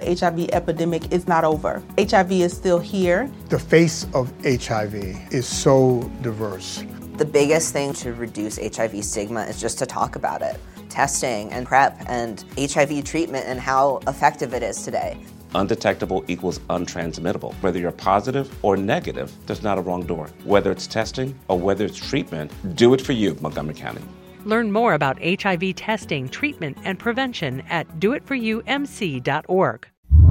The HIV epidemic is not over. HIV is still here. The face of HIV is so diverse. The biggest thing to reduce HIV stigma is just to talk about it. Testing and PrEP and HIV treatment and how effective it is today. Undetectable equals untransmittable. Whether you're positive or negative, there's not a wrong door. Whether it's testing or whether it's treatment, do it for you, Montgomery County. Learn more about HIV testing, treatment, and prevention at doitforyoumc.org.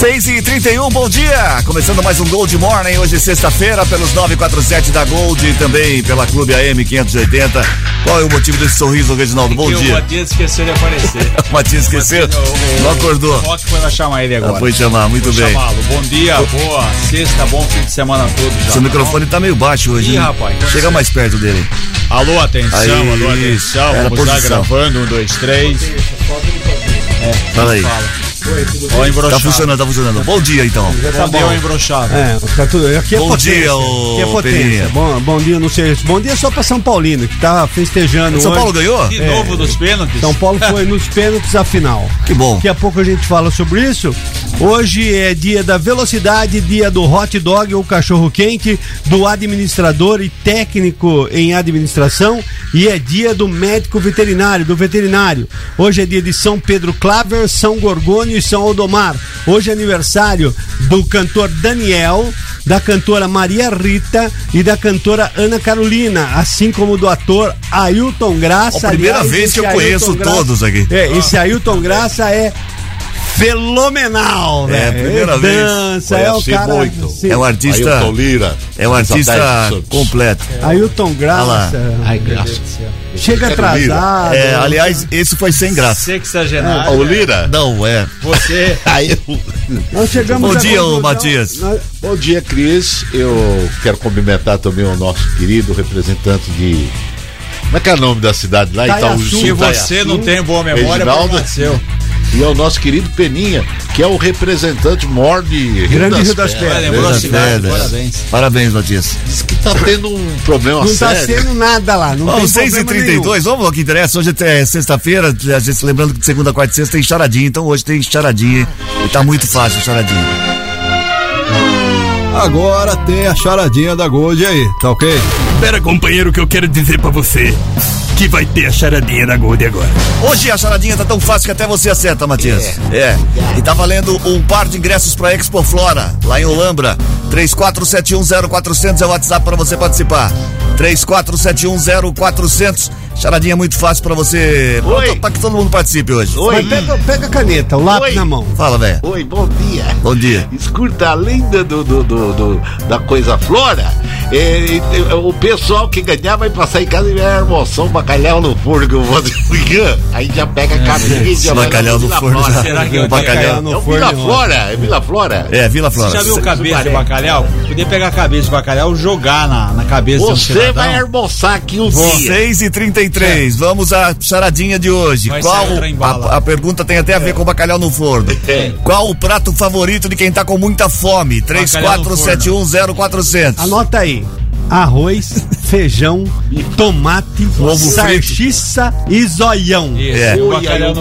Seis e trinta e um, bom dia! Começando mais um Gold Morning, hoje sexta-feira, pelos 947 da Gold e também pela Clube AM 580. Qual é o motivo desse sorriso, Reginaldo? Bom dia. O Matias esqueceu de aparecer. o Matias esqueceu? Não acordou? O Rock foi lá chamar ele agora. Ah, foi chamar, muito Vou bem. chamá-lo. Bom dia, boa sexta, bom fim de semana a todos. já. Seu microfone tá meio baixo hoje. Ih, hein? rapaz. Chega mais perto dele. Alô, atenção, Aí, alô, atenção. a Vamos lá gravando, um, dois, três. Fala aí. Ó, embroxado. Tá funcionando, tá funcionando. Bom dia, então. Bom dia, ó, embroxado. É, tá tudo. Aqui é Bom potência. dia, ô, Aqui é potência. Peninha. Bom, bom dia, não sei. Bom dia só pra São Paulino, que tá festejando. São hoje. Paulo ganhou? De novo dos pênaltis. São Paulo foi nos pênaltis a final. Que bom. Daqui a pouco a gente fala sobre isso. Hoje é dia da velocidade, dia do hot dog ou cachorro quente, do administrador e técnico em administração e é dia do médico veterinário, do veterinário. Hoje é dia de São Pedro Claver, São Gorgônio São Aldomar. Hoje é aniversário do cantor Daniel, da cantora Maria Rita e da cantora Ana Carolina, assim como do ator Ailton Graça. Ó, primeira Aliás, vez que eu conheço Ailton Graça- todos aqui. é, esse Ailton Graça é fenomenal, É, velho. primeira Ele vez. Dança, é o Conheci cara. muito. sim. É um artista. Ailton Lira. É um artista completo. Ailton Graça. Ai, graça. Chega atrasado. É, aliás, esse foi sem graça. Sexagenário. O Lira? Não, é. Você. Aí eu- Nós chegamos Bom dia, ô Matias. nós- Bom dia, Cris. Eu quero cumprimentar também o nosso querido representante de. Como é que é o nome da cidade lá? Itaiaçu. Itaúsu. Se você não tem boa memória, Reginaldo. problema seu. E é o nosso querido Peninha, que é o representante mor de Rio Grande Rio das Vai, Pedras. lembrou a cidade, das parabéns. Parabéns, Matias. Diz que tá tendo um problema Não tá sério. sendo nada lá. Não Bom, tem 6 e problema 32 vamos ao que interessa. Hoje é sexta-feira, a gente lembrando que de segunda, quarta e sexta tem charadinha, então hoje tem charadinha e tá muito fácil a charadinha. Agora tem a charadinha da Gold aí, tá ok? Espera, companheiro, que eu quero dizer pra você que vai ter a charadinha da Gold agora. Hoje a charadinha tá tão fácil que até você acerta, Matias. É. E tá valendo um par de ingressos pra Expo Flora, lá em Olambra. 34710400 é o WhatsApp pra você participar. 34710400. Charadinha muito fácil pra você. Oi. Pra que todo mundo participe hoje. Mas pega, pega a caneta, o lápis Oi. na mão. Fala, velho. Oi, bom dia. Bom dia. Escuta, além do, do, do, do- do- da coisa flora, é, é, o pessoal que ganhar vai passar em casa e vai almoçar um bacalhau no forno que eu vou fazer. Aí já pega a cabeça e já vai Bacalhau no forno. Será que eu Bacalhau. no É o forno Vila. Flora, é Vila Flora. É, Vila Flora. Você já viu o cabeça de bacalhau? Podia pegar a cabeça de bacalhau e jogar na, na cabeça de um Você vai almoçar aqui um dia. 6 e 33 vamos à charadinha de hoje. Vai Qual a, a pergunta tem até a ver com bacalhau no forno. É. Qual o prato favorito de quem tá com muita fome? 34710400. Anota aí. Arroz, feijão, tomate, Ovo frito. salsicha e zoião. Isso, É. o bacalhau eu no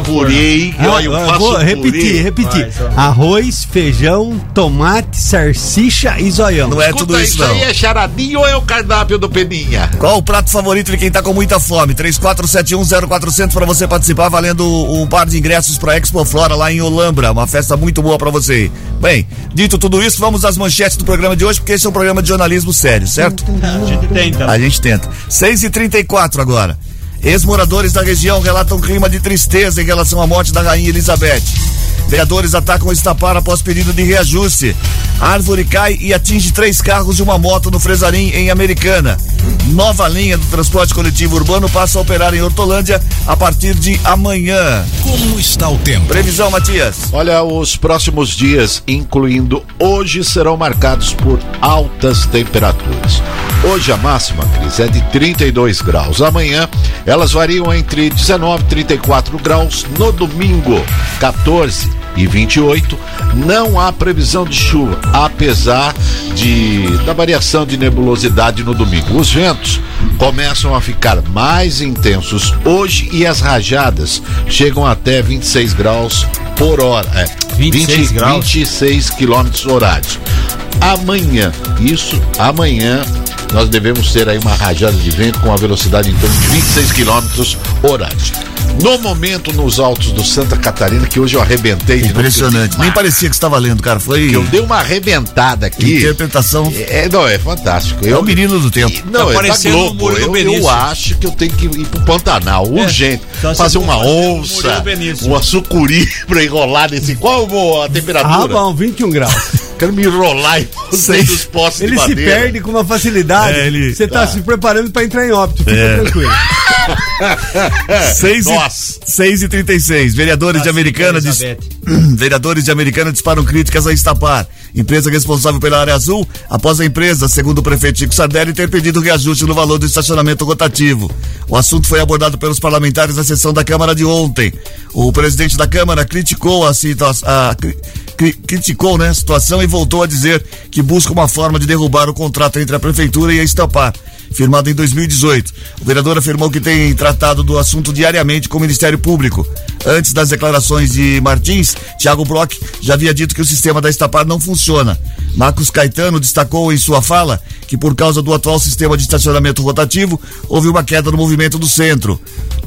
Ah, olha, eu eu faço vou purê. repetir, repetir. Vai. Arroz, feijão, tomate, salsicha e zoião. Não é Escuta, tudo isso, isso não. aí é charadinho ou é o cardápio do Peninha? Qual o prato favorito de quem tá com muita fome? 34710400 para você participar, valendo um par de ingressos para Expo Flora lá em Olambra. Uma festa muito boa para você. Bem, dito tudo isso, vamos às manchetes do programa de hoje, porque esse é um programa de jornalismo sério, certo? A gente tenta. A gente tenta. 6 e 34 agora. Ex-moradores da região relatam clima de tristeza em relação à morte da rainha Elizabeth. Vereadores atacam Estapar após pedido de reajuste. Árvore cai e atinge três carros de uma moto no Fresarim, em Americana. Nova linha do transporte coletivo urbano passa a operar em Hortolândia a partir de amanhã. Como está o tempo? Previsão, Matias. Olha, os próximos dias, incluindo hoje, serão marcados por altas temperaturas. Hoje a máxima, Cris, é de 32 graus. Amanhã elas variam entre 19 e 34 graus. No domingo, 14 e 28. Não há previsão de chuva, apesar de da variação de nebulosidade no domingo. Os ventos começam a ficar mais intensos hoje e as rajadas chegam até 26 graus por hora. É, 26 graus? 26 quilômetros horários. Amanhã, isso amanhã nós devemos ter aí uma rajada de vento com a velocidade em torno de 26 quilômetros horários. No momento, nos altos do Santa Catarina, que hoje eu arrebentei Impressionante. Nem parecia que estava lendo, cara. Foi. Eu dei uma arrebentada aqui. Interpretação. É, não, é fantástico. É o menino do tempo. Não, Tá é da parecendo o Globo. Eu, eu acho que eu tenho que ir pro Pantanal, urgente. Então fazer uma onça, uma sucuri pra enrolar nesse. Qual a Ah, temperatura? bom, 21 graus. Quero me enrolar em todos os postos Ele de se madeira. perde com uma facilidade. É, ele- Você tá, Tá. se preparando pra entrar em óbito. Fica É. tranquilo. 6 Nossa. e, 6 e 36. Vereadores de Americana dis- Vereadores de Americana disparam críticas a Estapar, empresa responsável pela área azul, após a empresa, segundo o prefeito Chico Sardelli, ter pedido reajuste no valor do estacionamento rotativo. O assunto foi abordado pelos parlamentares na sessão da Câmara de ontem. O presidente da Câmara criticou a situação. cri- criticou né, a situação e voltou a dizer que busca uma forma de derrubar o contrato entre a prefeitura e a Estapar firmado em 2018. O vereador afirmou que tem tratado do assunto diariamente com o Ministério Público. Antes das declarações de Martins, Thiago Brock já havia dito que o sistema da Estapar não funciona. Marcos Caetano destacou em sua fala que por causa do atual sistema de estacionamento rotativo, houve uma queda no movimento do centro.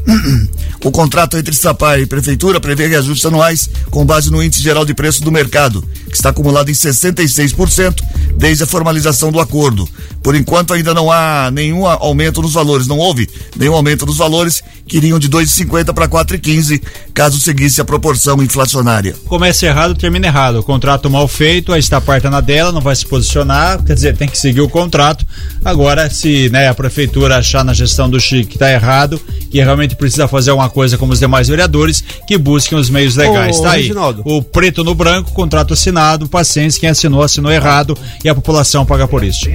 O contrato entre Estapar e Prefeitura prevê reajustes anuais com base no índice geral de preço do mercado, que está acumulado em 66% desde a formalização do acordo. Por enquanto ainda não há nenhum aumento nos valores, não houve nenhum aumento nos valores, que iriam de 2,50 para 4,15 caso seguisse a proporção inflacionária. Começa errado, termina errado. O contrato mal feito, a Estapar tá na dela, não vai se posicionar, quer dizer, tem que seguir o contrato. Agora, se né, a prefeitura achar na gestão do Chico que tá errado, que realmente precisa fazer alguma coisa como os demais vereadores, que busquem os meios legais. Ô, tá aí. Reginaldo. O preto no branco, contrato assinado, paciência, quem assinou, assinou errado e a população paga por isso.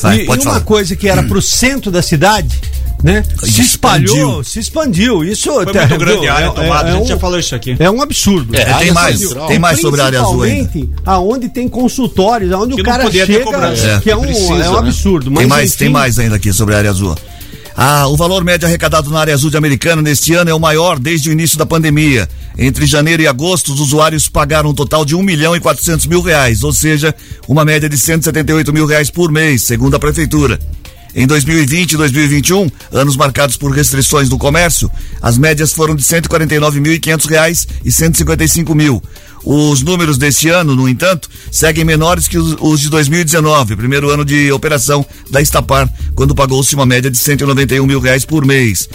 Vai, e, pode e uma falar. coisa que era pro centro da cidade, né? Se espalhou, Expandiu. se expandiu. Isso Foi muito grande a área é- tomada, é a gente um- já falou isso aqui. É um absurdo. É, tem mais, central. tem mais sobre a área azul ainda. Aonde tem consultórios, aonde Que o cara chega. É. que é um, Precisa, é um né? absurdo. Mas tem mais, enfim, tem mais ainda aqui sobre a área azul. Ah, o valor médio arrecadado na área azul de Americana neste ano é o maior desde o início da pandemia. Entre janeiro e agosto, os usuários pagaram um total de 1 milhão e 400 mil reais, ou seja, uma média de 178 mil reais por mês, segundo a prefeitura. Em 2020 e 2021, anos marcados por restrições no comércio, as médias foram de 149.500 reais e 155 mil. Os números deste ano, no entanto, seguem menores que os, de 2019, primeiro ano de operação da Estapar, quando pagou-se uma média de 191 mil reais por mês.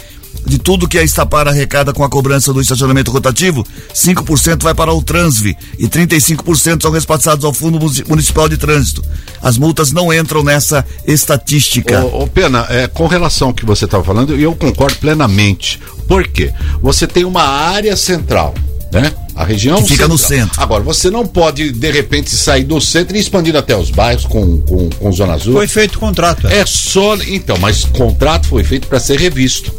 De tudo que a Estapar arrecada com a cobrança do estacionamento rotativo, 5% vai para o Transve e 35% são repassados ao Fundo Munici- Municipal de Trânsito. As multas não entram nessa estatística. Ô, ô, Pena, é, com relação ao que você estava falando, eu concordo plenamente. Por quê? Você tem uma área central, né? A região Que fica no central. centro. Agora, você não pode, de repente, sair do centro e expandir até os bairros com, com, com Zona Azul. Foi feito o contrato. É só. Então, mas o contrato foi feito para ser revisto.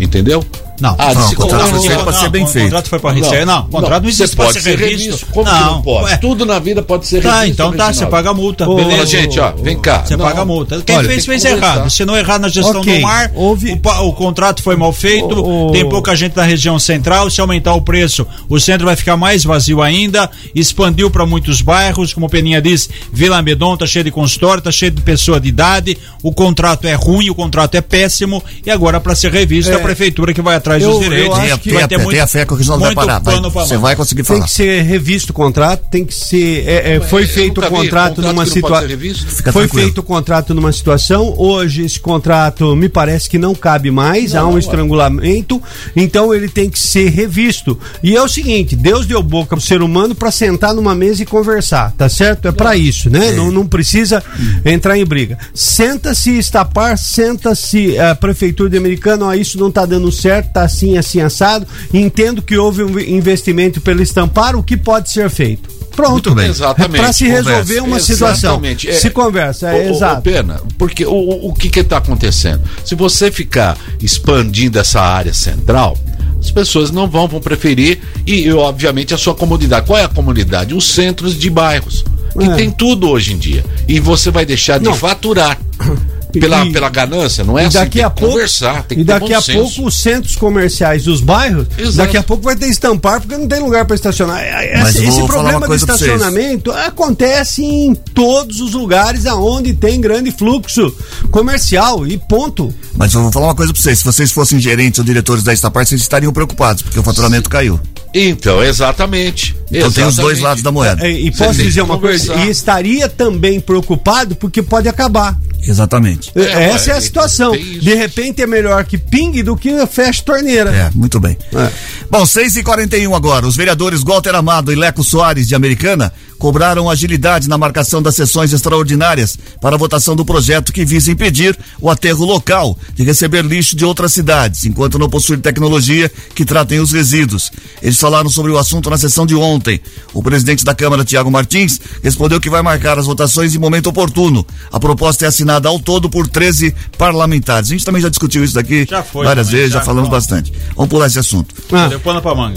Entendeu? Não, Ah, não, o contrato foi feito pra ser bem o feito. contrato foi para revisar. Não, o contrato não, existe para ser revisto. Como que não pode? ué. Tudo na vida pode ser Tá, revisto. então tá, você paga a multa. Beleza. Gente, ó, vem cá. Você Não. paga a multa. Quem fez, fez errado. Se não errar na gestão do mar, houve- o, o contrato foi mal feito, O- o- tem pouca gente na região central. Se aumentar o preço, o centro vai ficar mais vazio ainda. Expandiu para muitos bairros, como o Peninha disse, Vila Medon tá cheio de consultório, tá cheio de pessoa de idade. O contrato é ruim, o contrato é péssimo. E agora, para ser revisto, É. a prefeitura que vai atrás Eu- dos eu direitos. acho que vai ter fé, muito- tenha fé que o Reginaldo vai parar. vai- você vai conseguir Tem falar. que ser revisto o contrato, tem que ser. é, é, foi feito o contrato contrato numa não situação. Foi tranquilo. feito o contrato numa situação. Hoje esse contrato me parece que não cabe mais, há um estrangulamento, então ele tem que ser revisto. E é o seguinte: Deus deu boca pro ser humano para sentar numa mesa e conversar, tá certo? É para isso, né? Não, não precisa entrar em briga. Senta-se, estapar, senta-se a prefeitura de Americano, ó, isso não tá dando certo, tá assim, assim, assado. Entendo que houve um investimento pelo estampar, o que pode ser feito? Pronto. Bem. Exatamente. É pra se resolver Conversa. uma situação. Exatamente. É- Se conversa, é ô, exato. Pena, porque o, o, o que que tá acontecendo? Se você ficar expandindo essa área central, as pessoas não vão, vão preferir e, e, obviamente, a sua comunidade. Qual é a comunidade? Os centros de bairros, que É. tem tudo hoje em dia. E você vai deixar de Não. faturar. Pela, E- pela ganância, não é e assim, daqui tem a que pouco, conversar, tem que e ter daqui bom a senso. pouco os centros comerciais dos bairros, Exato. daqui a pouco vai ter estampar porque não tem lugar para estacionar. É, Mas Esse, esse problema do estacionamento acontece em todos os lugares aonde tem grande fluxo comercial e ponto. Mas eu vou falar uma coisa pra vocês. Se vocês fossem gerentes ou diretores da Estapar, vocês estariam preocupados, porque o faturamento caiu. Então, exatamente. Então tem os dois Exatamente. lados da moeda. É, e posso dizer uma coisa? E estaria também preocupado porque pode acabar. Exatamente. É, Essa é a é, situação. tem isso. De repente é melhor que pingue do que feche torneira. É, muito bem. É. Bom, 6 e 41 agora. Os vereadores Walter Amado e Leco Soares, de Americana, cobraram agilidade na marcação das sessões extraordinárias para a votação do projeto que visa impedir o aterro local de receber lixo de outras cidades, enquanto não possui tecnologia que tratem os resíduos. Eles falaram sobre o assunto na sessão de ontem. O presidente da Câmara, Tiago Martins, respondeu que vai marcar as votações em momento oportuno. A proposta é assinada ao todo por 13 parlamentares. A gente também já discutiu isso daqui Já foi várias também, vezes, já, já, falamos pronto. bastante. Vamos pular esse assunto. Ah.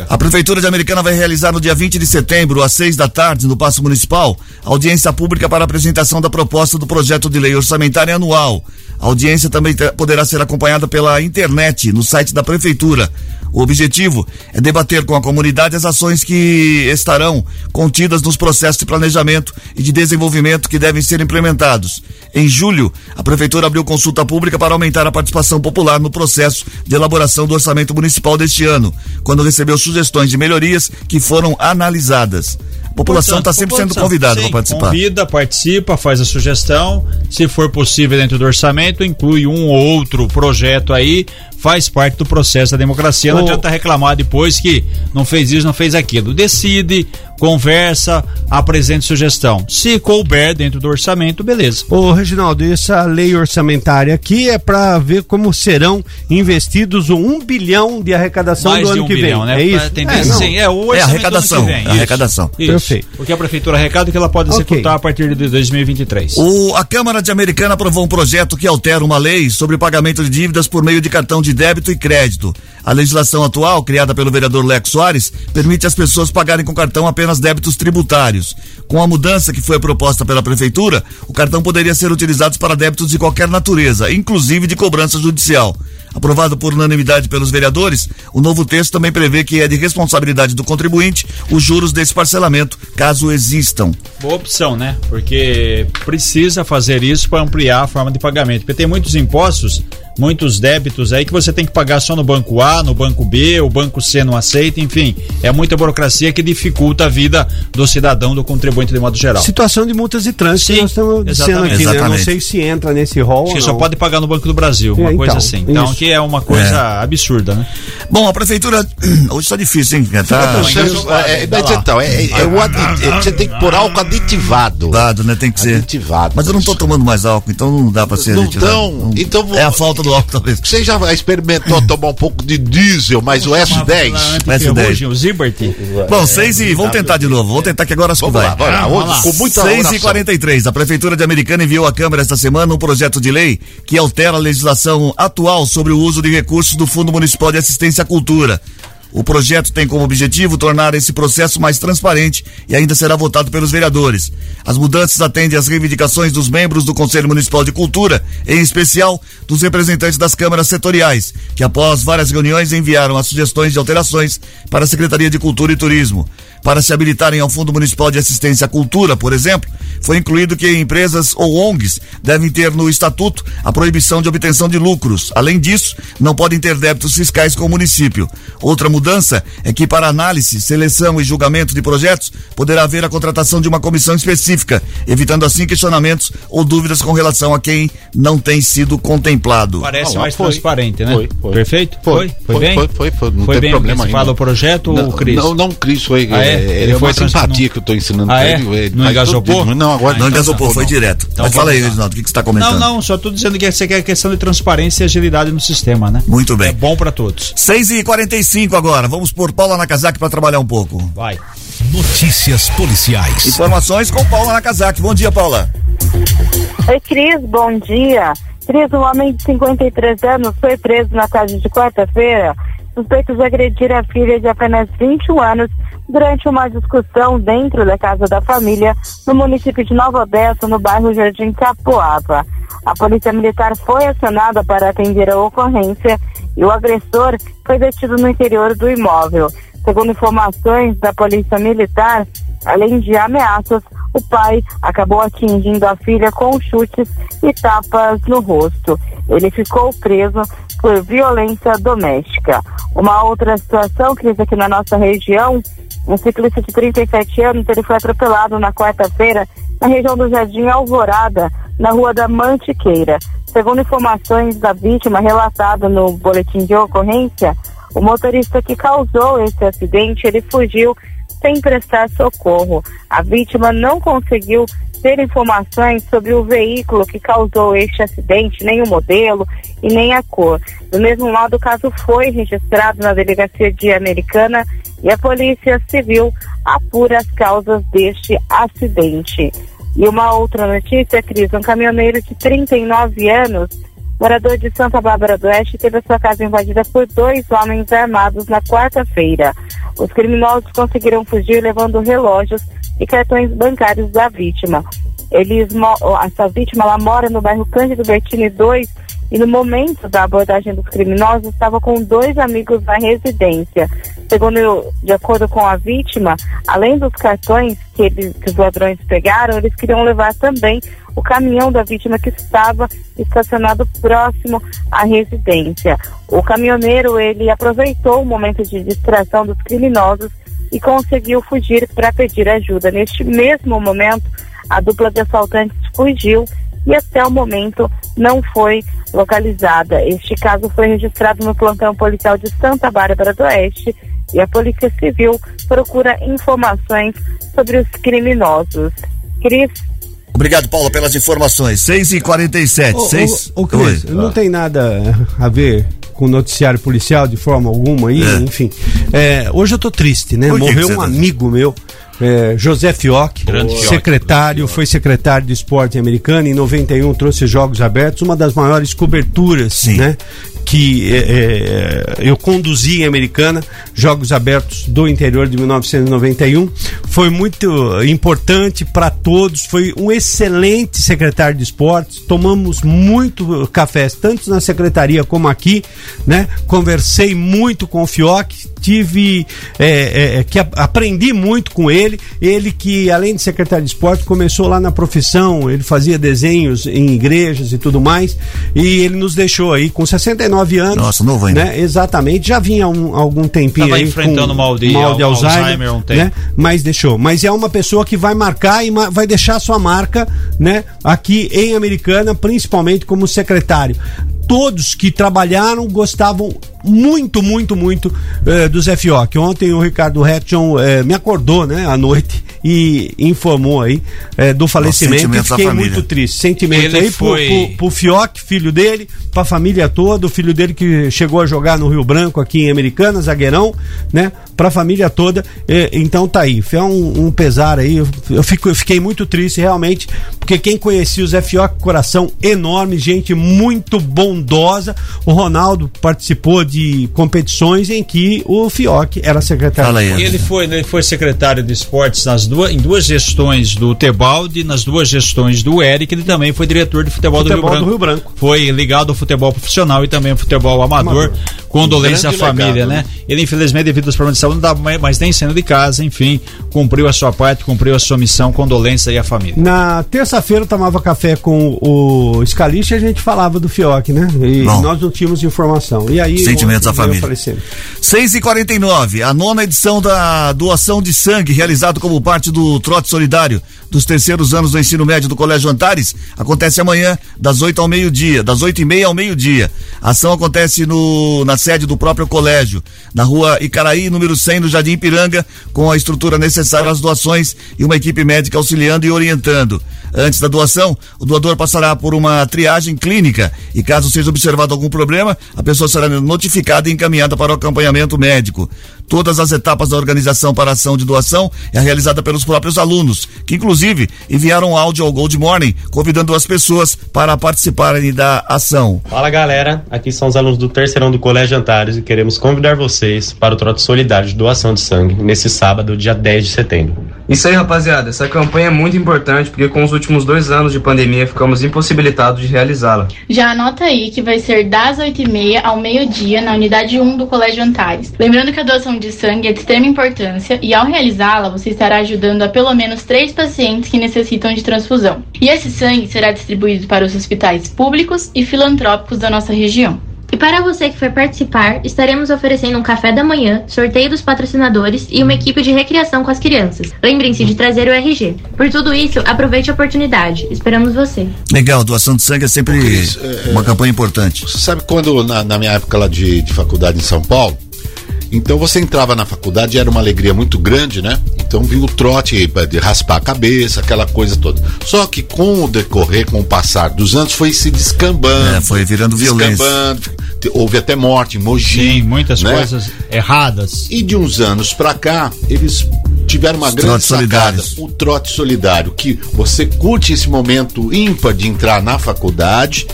A Prefeitura de Americana vai realizar no dia 20 de setembro, às 6 da tarde, no Paço Municipal, audiência pública para apresentação da proposta do projeto de lei orçamentária anual. A audiência também poderá ser acompanhada pela internet, no site da Prefeitura. O objetivo é debater com a comunidade as ações que estarão contidas nos processos de planejamento e de desenvolvimento que devem ser implementados. Em julho, a Prefeitura abriu consulta pública para aumentar a participação popular no processo de elaboração do orçamento municipal deste ano, quando recebeu sugestões de melhorias que foram analisadas. A população está sendo População, convidada sim, para participar. Convida, participa, faz a sugestão. Se for possível dentro do orçamento, inclui um ou outro projeto aí, faz parte do processo da democracia. Não Ô- adianta reclamar depois que não fez isso, não fez aquilo. Decide, conversa, apresente sugestão. Se couber dentro do orçamento, beleza. Ô, Reginaldo, essa lei orçamentária aqui é para ver como serão investidos o um bilhão de arrecadação Mais do de ano um que bilhão, vem. né? É isso? Tem, É, não. sim, é o orçamento É do ano arrecadação, que vem. é Isso, arrecadação. isso. Perfeito. Porque a prefeitura arrecada que ela pode Ok. executar a partir de 2023. O, a Câmara de Americana aprovou um projeto que altera uma lei sobre pagamento de dívidas por meio de cartão de débito e crédito. A legislação atual, criada pelo vereador Leco Soares, permite às pessoas pagarem com cartão apenas débitos tributários. Com a mudança que foi proposta pela Prefeitura, o cartão poderia ser utilizado para débitos de qualquer natureza, inclusive de cobrança judicial. Aprovado por unanimidade pelos vereadores, o novo texto também prevê que é de responsabilidade do contribuinte os juros desse parcelamento, caso existam. Boa opção, né? Porque precisa fazer isso para ampliar a forma de pagamento. Porque tem muitos impostos, muitos débitos aí que você tem que pagar só no banco A, no banco B, o banco C não aceita, enfim. É muita burocracia que dificulta a vida do cidadão, do contribuinte de modo geral. Situação de multas de trânsito Sim, que nós estamos dizendo exatamente. aqui, né? Não Exatamente. sei se entra nesse rol que só não. pode pagar no Banco do Brasil, uma É, coisa então, assim. Então, isso. que é uma coisa absurda, né? Bom, a prefeitura. Hoje tá difícil, hein? Tá. Sérgio, jogado, é, vai mas então, é, é o é, você tem que pôr álcool aditivado. Dado, né? Tem que ser. Aditivado. Mas eu não tô tomando mais álcool, então não dá pra ser Não aditivado. tão- Não- então vou- É a falta do álcool, talvez. Você já experimentou tomar um pouco de diesel, mas o S10? S10. O Zibert. Bom, seis e. Vamos tentar de novo. Vamos tentar que agora acho que Vamos vai. lá, vamos lá. Com muita 6 e oração. 43 A Prefeitura de Americana enviou à Câmara esta semana um projeto de lei que altera a legislação atual sobre o uso de recursos do Fundo Municipal de Assistência à Cultura. O projeto tem como objetivo tornar esse processo mais transparente e ainda será votado pelos vereadores. As mudanças atendem às reivindicações dos membros do Conselho Municipal de Cultura, em especial dos representantes das câmaras setoriais, que após várias reuniões enviaram as sugestões de alterações para a Secretaria de Cultura e Turismo. Para se habilitarem ao Fundo Municipal de Assistência à Cultura, por exemplo, foi incluído que empresas ou ONGs devem ter no estatuto a proibição de obtenção de lucros. Além disso, não podem ter débitos fiscais com o município. Outra mudança é que para análise, seleção e julgamento de projetos poderá haver a contratação de uma comissão específica, evitando assim questionamentos ou dúvidas com relação a quem não tem sido contemplado. Parece Ah, mais foi. transparente, né? Foi, foi. Perfeito? Foi, Foi? foi, bem? foi, foi, foi. Não foi tem bem. problema ainda. fala o projeto ou Não, o Cris? não, não, Cris foi. Ah, é? É, ele ele é foi uma simpatia que eu tô ensinando Ah, pra é? ele. ele Não engasopou? todo Não, agora Não então engasopou, tá. foi direto. Então Mas fala aí. Reginaldo, o que, que você está comentando? Não, não, só tô dizendo que você quer questão de transparência e agilidade no sistema, né? Muito bem. É bom pra todos. 6 e 45 agora. Vamos por Paula Nakazaki para trabalhar um pouco. Vai. Notícias policiais. Informações com Paula Nakazaki. Bom dia, Paula. Oi, Cris, bom dia. Cris, um homem de 53 anos foi preso na tarde de quarta-feira, suspeito de agredir a filha de apenas 21 anos durante uma discussão dentro da casa da família no município de Nova Odessa, no bairro Jardim Capoava. A polícia militar foi acionada para atender a ocorrência e o agressor foi detido no interior do imóvel. Segundo informações da polícia militar, além de ameaças, o pai acabou atingindo a filha com chutes e tapas no rosto. Ele ficou preso por violência doméstica. Uma outra situação, Cris, aqui na nossa região, um ciclista de 37 anos, ele foi atropelado na quarta-feira na região do Jardim Alvorada, na rua da Mantiqueira. Segundo informações da vítima relatada no boletim de ocorrência, o motorista que causou esse acidente, ele fugiu sem prestar socorro. A vítima não conseguiu ter informações sobre o veículo que causou este acidente, nem o modelo e nem a cor. Do mesmo modo, o caso foi registrado na delegacia de Americana e a Polícia Civil apura as causas deste acidente. E uma outra notícia, Cris, um caminhoneiro de 39 anos, morador de Santa Bárbara do Oeste, teve a sua casa invadida por dois homens armados na quarta-feira. Os criminosos conseguiram fugir levando relógios e cartões bancários da vítima. Eles, essa vítima ela mora no bairro Cândido Bertini 2 e no momento da abordagem dos criminosos estava com dois amigos na residência. Segundo, de acordo com a vítima, além dos cartões que, eles, que os ladrões pegaram, eles queriam levar também o caminhão da vítima que estava estacionado próximo à residência. O caminhoneiro ele aproveitou o momento de distração dos criminosos e conseguiu fugir para pedir ajuda. Neste mesmo momento, a dupla de assaltantes fugiu e até o momento não foi localizada. Este caso foi registrado no plantão policial de Santa Bárbara do Oeste e a Polícia Civil procura informações sobre os criminosos. Cris, Obrigado, Paula, pelas informações. 6 e 47 Ô, Seis... ô, ô, Cris, Oi. não tem nada a ver com noticiário policial de forma alguma aí, É. enfim. É, hoje eu tô triste, né? Por Morreu um tá- amigo meu. É, José Fioc, Grande Fioc. secretário, foi secretário de esporte americano, em 91 trouxe Jogos Abertos, uma das maiores coberturas, Sim. né? Que é, é, eu conduzi em Americana, Jogos Abertos do interior de 1991. Foi muito importante para todos, foi um excelente secretário de esportes. Tomamos muito café, tanto na secretaria como aqui, né? Conversei muito com o Fioc, tive é, é, que a- aprendi muito com ele. Ele que, além de secretário de esporte, começou lá na profissão, ele fazia desenhos em igrejas e tudo mais. E ele nos deixou aí com 69 anos. Nossa, novo ainda. Né? Exatamente, já vinha há um, algum tempinho Tava aí enfrentando com mal de- mal de al- Alzheimer, Alzheimer há um tempo. né? Mas deixou. Mas é uma pessoa que vai marcar e ma- vai deixar sua marca, né? Aqui em Americana, principalmente como secretário. Todos que trabalharam gostavam muito, muito, muito eh, do Zé Fioc. Ontem o Ricardo Retchon eh, me acordou, né, à noite e informou aí eh, do falecimento. E da fiquei muito triste. Sentimento Ele aí pro- foi- pro, pro Fioc, filho dele, pra família toda, o filho dele que chegou a jogar no Rio Branco aqui em Americana, zagueirão, né? Pra família toda. Então tá aí. É um, um pesar aí. Eu, eu fico, eu fiquei muito triste, realmente, porque quem conhecia o Zé Fioc, coração enorme, gente muito bondosa. O Ronaldo participou de competições em que o Fioc era secretário. Fala aí, E ele foi, ele foi secretário de esportes nas duas, em duas gestões do Tebaldi, nas duas gestões do Eric, ele também foi diretor de futebol, Futebol do, Rio do Branco. Rio Branco. Foi ligado ao futebol profissional e também ao futebol amador. Amador. Condolência à família, legado, né? né? Ele, infelizmente, devido aos problemas de saúde, não dá mais- nem saindo de casa, enfim, cumpriu a sua parte, cumpriu a sua missão, condolência aí à família. Na terça-feira eu tomava café com o Scalice e a gente falava do Fioc, né? E Bom. nós não tínhamos informação. E aí Sentimentos da família. falecendo. 6 e 49 a nona edição da doação de sangue, realizado como parte do trote solidário dos terceiros anos do ensino médio do Colégio Antares, acontece amanhã, das 8 ao meio-dia, das 8 e meia ao meio-dia. A ação acontece no, na sede do próprio colégio, na rua Icaraí, número 100, no Jardim Piranga, com a estrutura necessária às doações e uma equipe médica auxiliando e orientando. Antes da doação, o doador passará por uma triagem clínica e, caso seja observado algum problema, a pessoa será notificada e encaminhada para o acompanhamento médico. Todas as etapas da organização para a ação de doação é realizada pelos próprios alunos, que inclusive enviaram áudio ao Gold Morning convidando as pessoas para participarem da ação. Fala galera, aqui são os alunos do terceirão do Colégio Antares e queremos convidar vocês para o trote solidário de doação de sangue nesse sábado, dia 10 de setembro. Isso aí, rapaziada. Essa campanha é muito importante porque com os últimos dois anos de pandemia ficamos impossibilitados de realizá-la. Já anota aí que vai ser das 8h30 ao meio-dia na unidade 1 do Colégio Antares. Lembrando que a doação de sangue é de extrema importância e ao realizá-la você estará ajudando a pelo menos três pacientes que necessitam de transfusão. E esse sangue será distribuído para os hospitais públicos e filantrópicos da nossa região. E para você que for participar, estaremos oferecendo um café da manhã, sorteio dos patrocinadores e uma equipe de recreação com as crianças. Lembrem-se de trazer o RG. Por tudo isso, aproveite a oportunidade. Esperamos você. Legal, doação de sangue é sempre uma campanha importante. Você sabe quando, na, na minha época lá de, de faculdade em São Paulo, então você entrava na faculdade era uma alegria muito grande, né? Então vinha o trote de raspar a cabeça, aquela coisa toda. Só que com o decorrer, com o passar dos anos, foi se descambando. É, foi virando violência. Descambando. Houve até morte em Mogi. Sim, muitas né? coisas erradas. E de uns anos pra cá, eles tiveram uma Os grande sacada, o trote solidário, que você curte esse momento ímpar de entrar na faculdade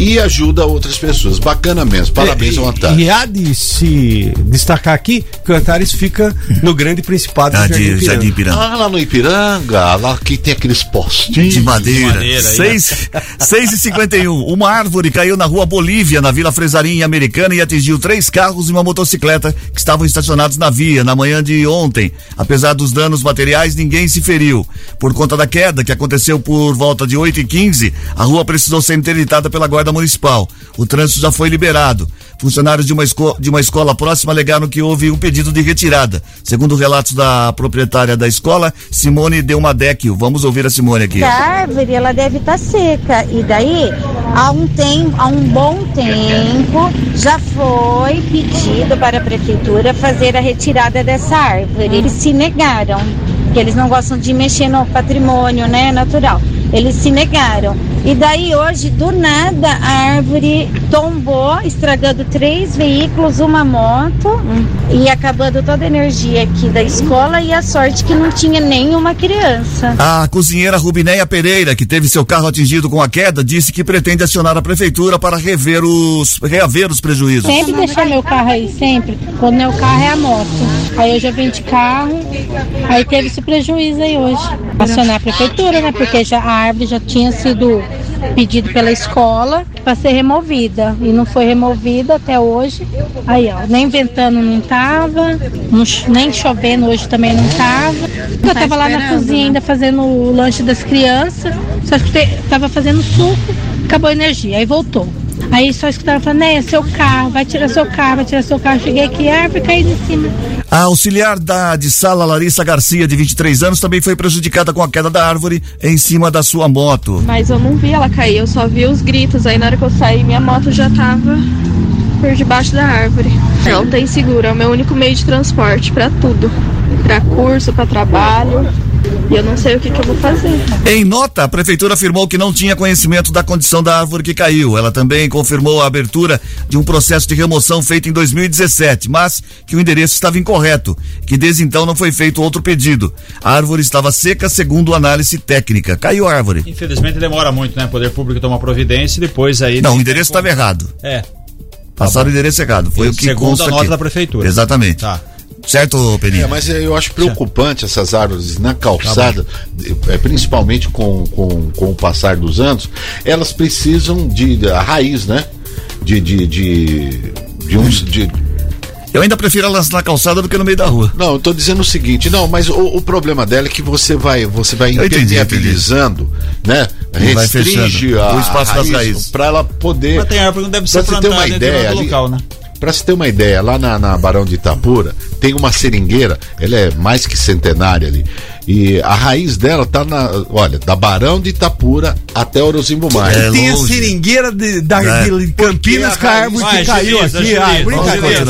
e ajuda outras pessoas. Bacana mesmo. Parabéns ao Antares. E há de se destacar aqui que o Antares fica no grande principado Ah, do de Jardim Jardim Piranga. Piranga. Ah, lá no Ipiranga, lá que tem aqueles postinhos De madeira. madeira, aí, Seis, seis e cinquenta e um. Uma árvore caiu na rua Bolívia, na Vila Fresarim Americana, e atingiu três carros e uma motocicleta que estavam estacionados na via na manhã de ontem. Apesar dos danos materiais, ninguém se feriu. Por conta da queda, que aconteceu por volta de 8 e 15 a rua precisou ser interditada pela Guarda Municipal. O trânsito já foi liberado. Funcionários de uma, esco- de uma escola próxima alegaram que houve um pedido de retirada. Segundo relatos da proprietária da escola, Simone Delmadecchio. Vamos ouvir a Simone aqui. A árvore ela deve estar seca e daí há um tempo, há um bom tempo já foi pedido para a prefeitura fazer a retirada dessa árvore. Eles se negaram, porque eles não gostam de mexer no patrimônio, né, natural. Eles se negaram. E daí hoje, do nada, a árvore tombou, estragando três veículos, uma moto e acabando toda a energia aqui da escola e a sorte que não tinha nenhuma criança. A cozinheira Rubinéia Pereira, que teve seu carro atingido com a queda, disse que pretende acionar a prefeitura para rever os, reaver os prejuízos. Sempre deixar meu carro aí, sempre. Quando meu carro é a moto. Aí eu já vim de carro, aí teve esse prejuízo aí hoje. Acionar a prefeitura, né? Porque já, a árvore já tinha sido pedido pela escola para ser removida. E não foi removida até hoje. Aí, ó, nem ventando não tava, não nem chovendo hoje também não tava. Eu tava lá na cozinha ainda fazendo o lanche das crianças, só que tava fazendo suco, acabou a energia, aí voltou. Aí só escutava falando, né, seu carro, vai tirar seu carro, vai tirar seu carro. Cheguei aqui, a árvore caiu em cima. A auxiliar da de sala Larissa Garcia, de 23 anos, também foi prejudicada com a queda da árvore em cima da sua moto. Mas eu não vi ela cair, eu só vi os gritos. Aí na hora que eu saí, minha moto já tava por debaixo da árvore. Não tem seguro, é o meu único meio de transporte pra tudo. Pra curso, pra trabalho. E eu não sei o que, que eu vou fazer. Em nota, a prefeitura afirmou que não tinha conhecimento da condição da árvore que caiu. Ela também confirmou a abertura de um processo de remoção feito em 2017, mas que o endereço estava incorreto, que desde então não foi feito outro pedido. A árvore estava seca segundo análise técnica. Caiu a árvore. Infelizmente demora muito, né? O poder público toma providência e depois aí. Não, o endereço estava errado. É. Passaram o endereço errado. Foi o que Segundo consta a nota aqui. da prefeitura. Exatamente. Tá. Certo, Peninha? É, mas eu acho preocupante essas árvores na calçada, é, principalmente com, com, com o passar dos anos, elas precisam de a raiz, né? De de de, de uns de Eu ainda prefiro elas na calçada do que no meio da rua. não, eu tô dizendo o seguinte, não, mas o, o problema dela é que você vai, você vai impermeabilizando, né? Vai Restringe fechando a, o espaço a das raiz raízes. para ela poder. Mas tem árvore que não deve ser Pra você ter uma plantada dentro ideia ali, local, né? Pra se ter uma ideia, lá na, na Barão de Itapura tem uma seringueira, ela é mais que centenária ali. E a raiz dela tá na, olha, da Barão de Itapura até Orozimbo Maia. Tem a seringueira de, da, É. de Campinas com a árvore que caiu aqui. Ah, brincadeira.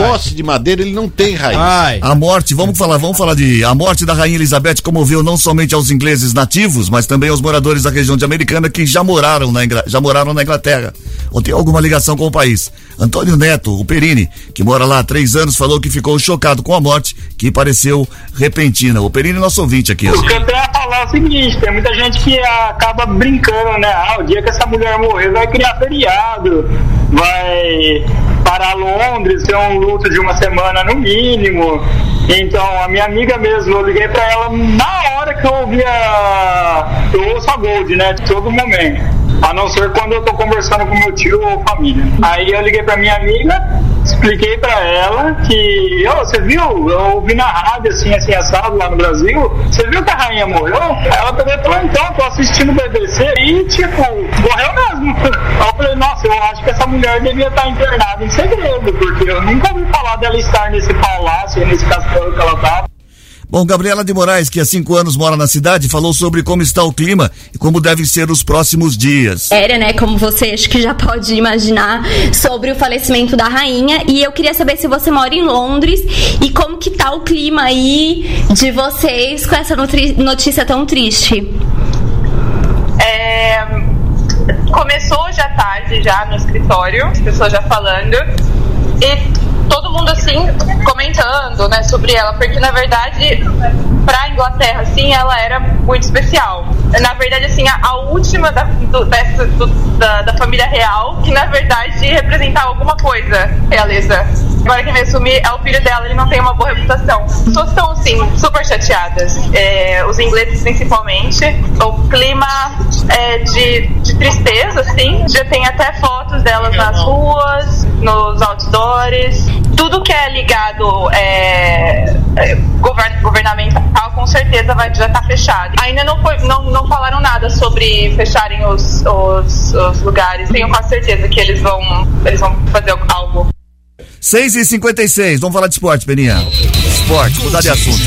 O poste de madeira ele não tem raiz. A morte, vamos falar, vamos falar de a morte da rainha Elizabeth comoveu não somente aos ingleses nativos, mas também aos moradores da região de Americana que já moraram na Ingla- já moraram na Inglaterra ou tem alguma ligação com o país. Antônio Neto, o Perini, que mora lá há três anos, falou que ficou chocado com a morte que pareceu repentina. O Perini é nosso ouvinte aqui. O que eu tenho a falar é o seguinte, tem muita gente que acaba brincando, né? Ah, o dia que essa mulher morrer vai criar feriado, vai para Londres, ter um luto de uma semana no mínimo. Então, a minha amiga mesmo, eu liguei pra ela na hora que eu ouvia. Eu ouço a Gold, né? Todo momento. A não ser quando eu tô conversando com meu tio ou família. Aí eu liguei pra minha amiga, expliquei pra ela que, ô, você viu? Eu ouvi na rádio assim, assim, assado lá no Brasil. Você viu que a rainha morreu? Ela e falou, então, tô assistindo o BBC e, tipo, morreu mesmo. Aí eu falei, nossa, eu acho que essa mulher devia estar internada em segredo, porque eu nunca ouvi falar dela estar nesse palácio, nesse castelo que ela tava. Bom, Gabriela de Moraes, que há cinco anos mora na cidade, falou sobre como está o clima e como devem ser os próximos dias. Era, né, como você acho que já pode imaginar, sobre o falecimento da rainha. E eu queria saber se você mora em Londres e como que tá o clima aí de vocês com essa notícia tão triste. É, começou hoje à tarde já no escritório, as pessoas já falando. E todo mundo assim comentando, né, sobre ela, porque na verdade pra Inglaterra assim, ela era muito especial. Na verdade assim, a, a última da, do- dessa, do- da, da família real que na verdade representava alguma coisa, realeza. Agora quem vai assumir é o filho dela, ele não tem uma boa reputação. As pessoas estão assim, super chateadas. É, os ingleses principalmente. O clima é de, de tristeza, assim. Já tem até fotos delas nas ruas, nos outdoors. Tudo que é ligado é, é, govern- governamental, com certeza vai já estar fechado. Ainda não, foi, não, não falaram nada sobre fecharem os, os, os lugares. Tenho quase certeza que eles vão, eles vão fazer algo. 6 e 56 vamos falar de esporte, Beninha. Esporte, mudar de assunto.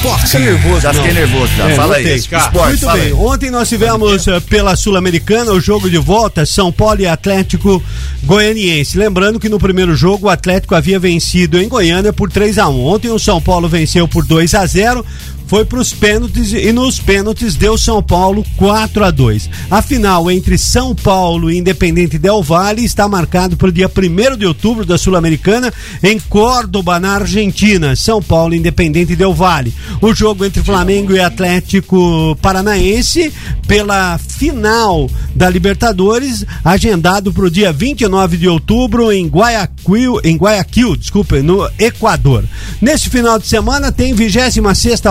Esporte. Fica nervoso, Já não. fiquei nervoso, já. É, fala aí. Esporte, Muito fala bem. aí. Ontem nós tivemos eh, pela Sul-Americana o jogo de volta São Paulo e Atlético Goianiense. Lembrando que no primeiro jogo o Atlético havia vencido em Goiânia por 3 a 1. Ontem o São Paulo venceu por 2 a 0. Foi para os pênaltis e nos pênaltis deu São Paulo 4 a 2. A final entre São Paulo e Independente Del Valle está marcado para o dia 1 de outubro da Sul-Americana em Córdoba, na Argentina. São Paulo e Independente Del Valle. O jogo entre Flamengo e Atlético Paranaense pela final da Libertadores, agendado para o dia 29 de outubro em Guayaquil, em Guayaquil, desculpa, no Equador. Neste final de semana tem 26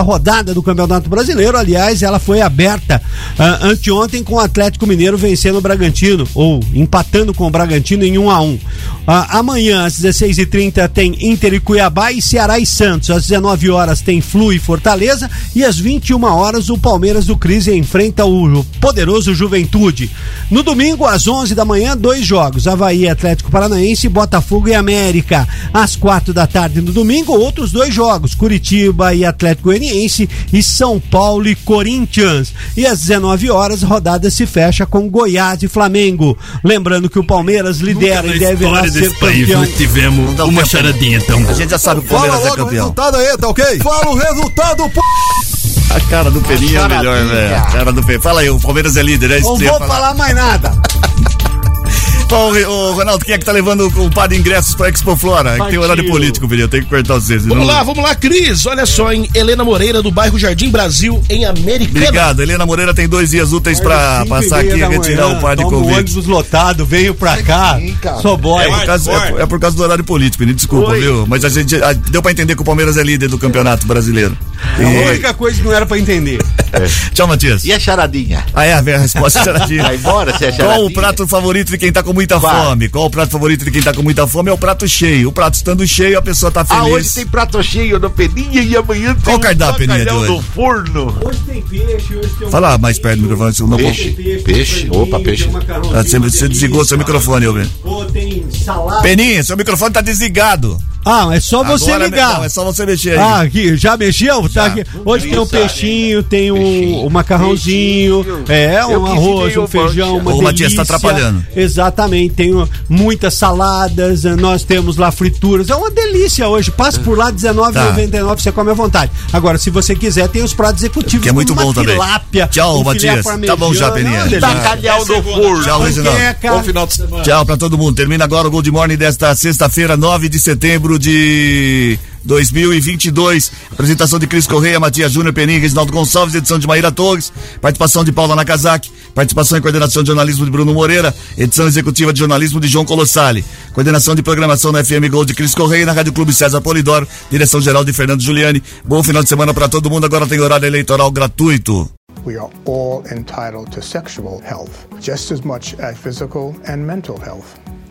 rodada do Campeonato Brasileiro. Aliás, ela foi aberta ah, anteontem com o Atlético Mineiro vencendo o Bragantino, ou empatando com o Bragantino em 1 a 1 Ah, Amanhã, às 16h30, tem Inter e Cuiabá e Ceará e Santos. Às 19 horas tem Flu e Fortaleza. E às 21 horas, o Palmeiras do Crise enfrenta o poderoso Juventude. No domingo, às 11 da manhã, dois jogos: Havaí, Atlético Paranaense, Botafogo e América. Às quatro da tarde no domingo, outros dois jogos: Curitiba e Atlético Goianiense e São Paulo e Corinthians. E às 19 horas, a rodada se fecha com Goiás e Flamengo. Lembrando que o Palmeiras lidera e deve ser desse país campeão. nós tivemos uma charadinha tão boa. A gente já sabe o Fala Palmeiras é logo o campeão. resultado aí, tá ok? Fala o resultado, pô! A cara do Peninha é melhor, velho. A cara do Peninha. Fala aí, o Palmeiras é líder, é isso Não vou falar mais nada. Bom, ô, Ronaldo, quem é que tá levando o par de ingressos pra Expo Flora? É que tem horário Partiu. político, Peninha. Tem que apertar vocês. Vamos lá, vamos lá, Cris. Olha só, em Helena Moreira, do bairro Jardim Brasil, em Americana. Obrigado. Helena Moreira tem dois dias úteis pra passar aqui e retirar o par de Covid. ônibus lotado, veio pra cá. Sou boy. É por, causa, é, por, é por causa do horário político, me desculpa, Oi. viu? Mas a gente ah, deu pra entender que o Palmeiras é líder do campeonato brasileiro. É a única coisa que não era pra entender. Tchau, Matias. E a charadinha? Ah, é a ver- a resposta é charadinha. Vai embora, se é Qual o charadinha? prato favorito de quem tá com muita Vai. fome? Qual o prato favorito de quem tá com muita fome? É o prato cheio. O prato estando cheio, a pessoa tá Ah, hoje feliz. tem prato cheio no Peninha e amanhã tem Qual o um cardápio, Peninha, de hoje? no forno. Hoje tem peixe, hoje tem um Fala mais perto do microfone. senão não Peixe, peixe, opa, peixe. Ah, Você, você desligou seu microfone, eu vi. Pô, tem salada. Peninha, seu microfone tá desligado. Ah, é só você Agora, ligar. não, é só você mexer aí. Ah, aqui, já mexeu? Tá aqui. Hoje tem um peixinho, tem um, um macarrãozinho, é, um arroz, um feijão, uma Ô, Matias, tá atrapalhando. Exatamente, tem muitas saladas, uh, nós temos lá frituras, é uma delícia hoje. Passe por lá, R$19,99, você come à vontade. Agora, se você quiser, tem os pratos executivos. Que é muito bom uma também. tilápia, Tchau, um Matias. Tá bom já, Peninha. é. Bacalhau forno. Tchau, Reginaldo. Bom final de semana. Tchau pra todo mundo. Termina agora o Gold Morning desta sexta-feira, 9 de setembro de 2022. Apresentação de Cris Correia, Matias Júnior, Peninha, Reginaldo Gonçalves, edição de Maíra Torres, participação de Paula Nakazaki, participação e coordenação de jornalismo de Bruno Moreira, edição executiva de jornalismo de João Colossali, coordenação de programação na FM Gold de Cris Correia na Rádio Clube César Polidoro, direção geral de Fernando Giuliani. Bom final de semana pra todo mundo. Agora tem horário eleitoral gratuito. We are all entitled to sexual health, just as much as physical and mental health.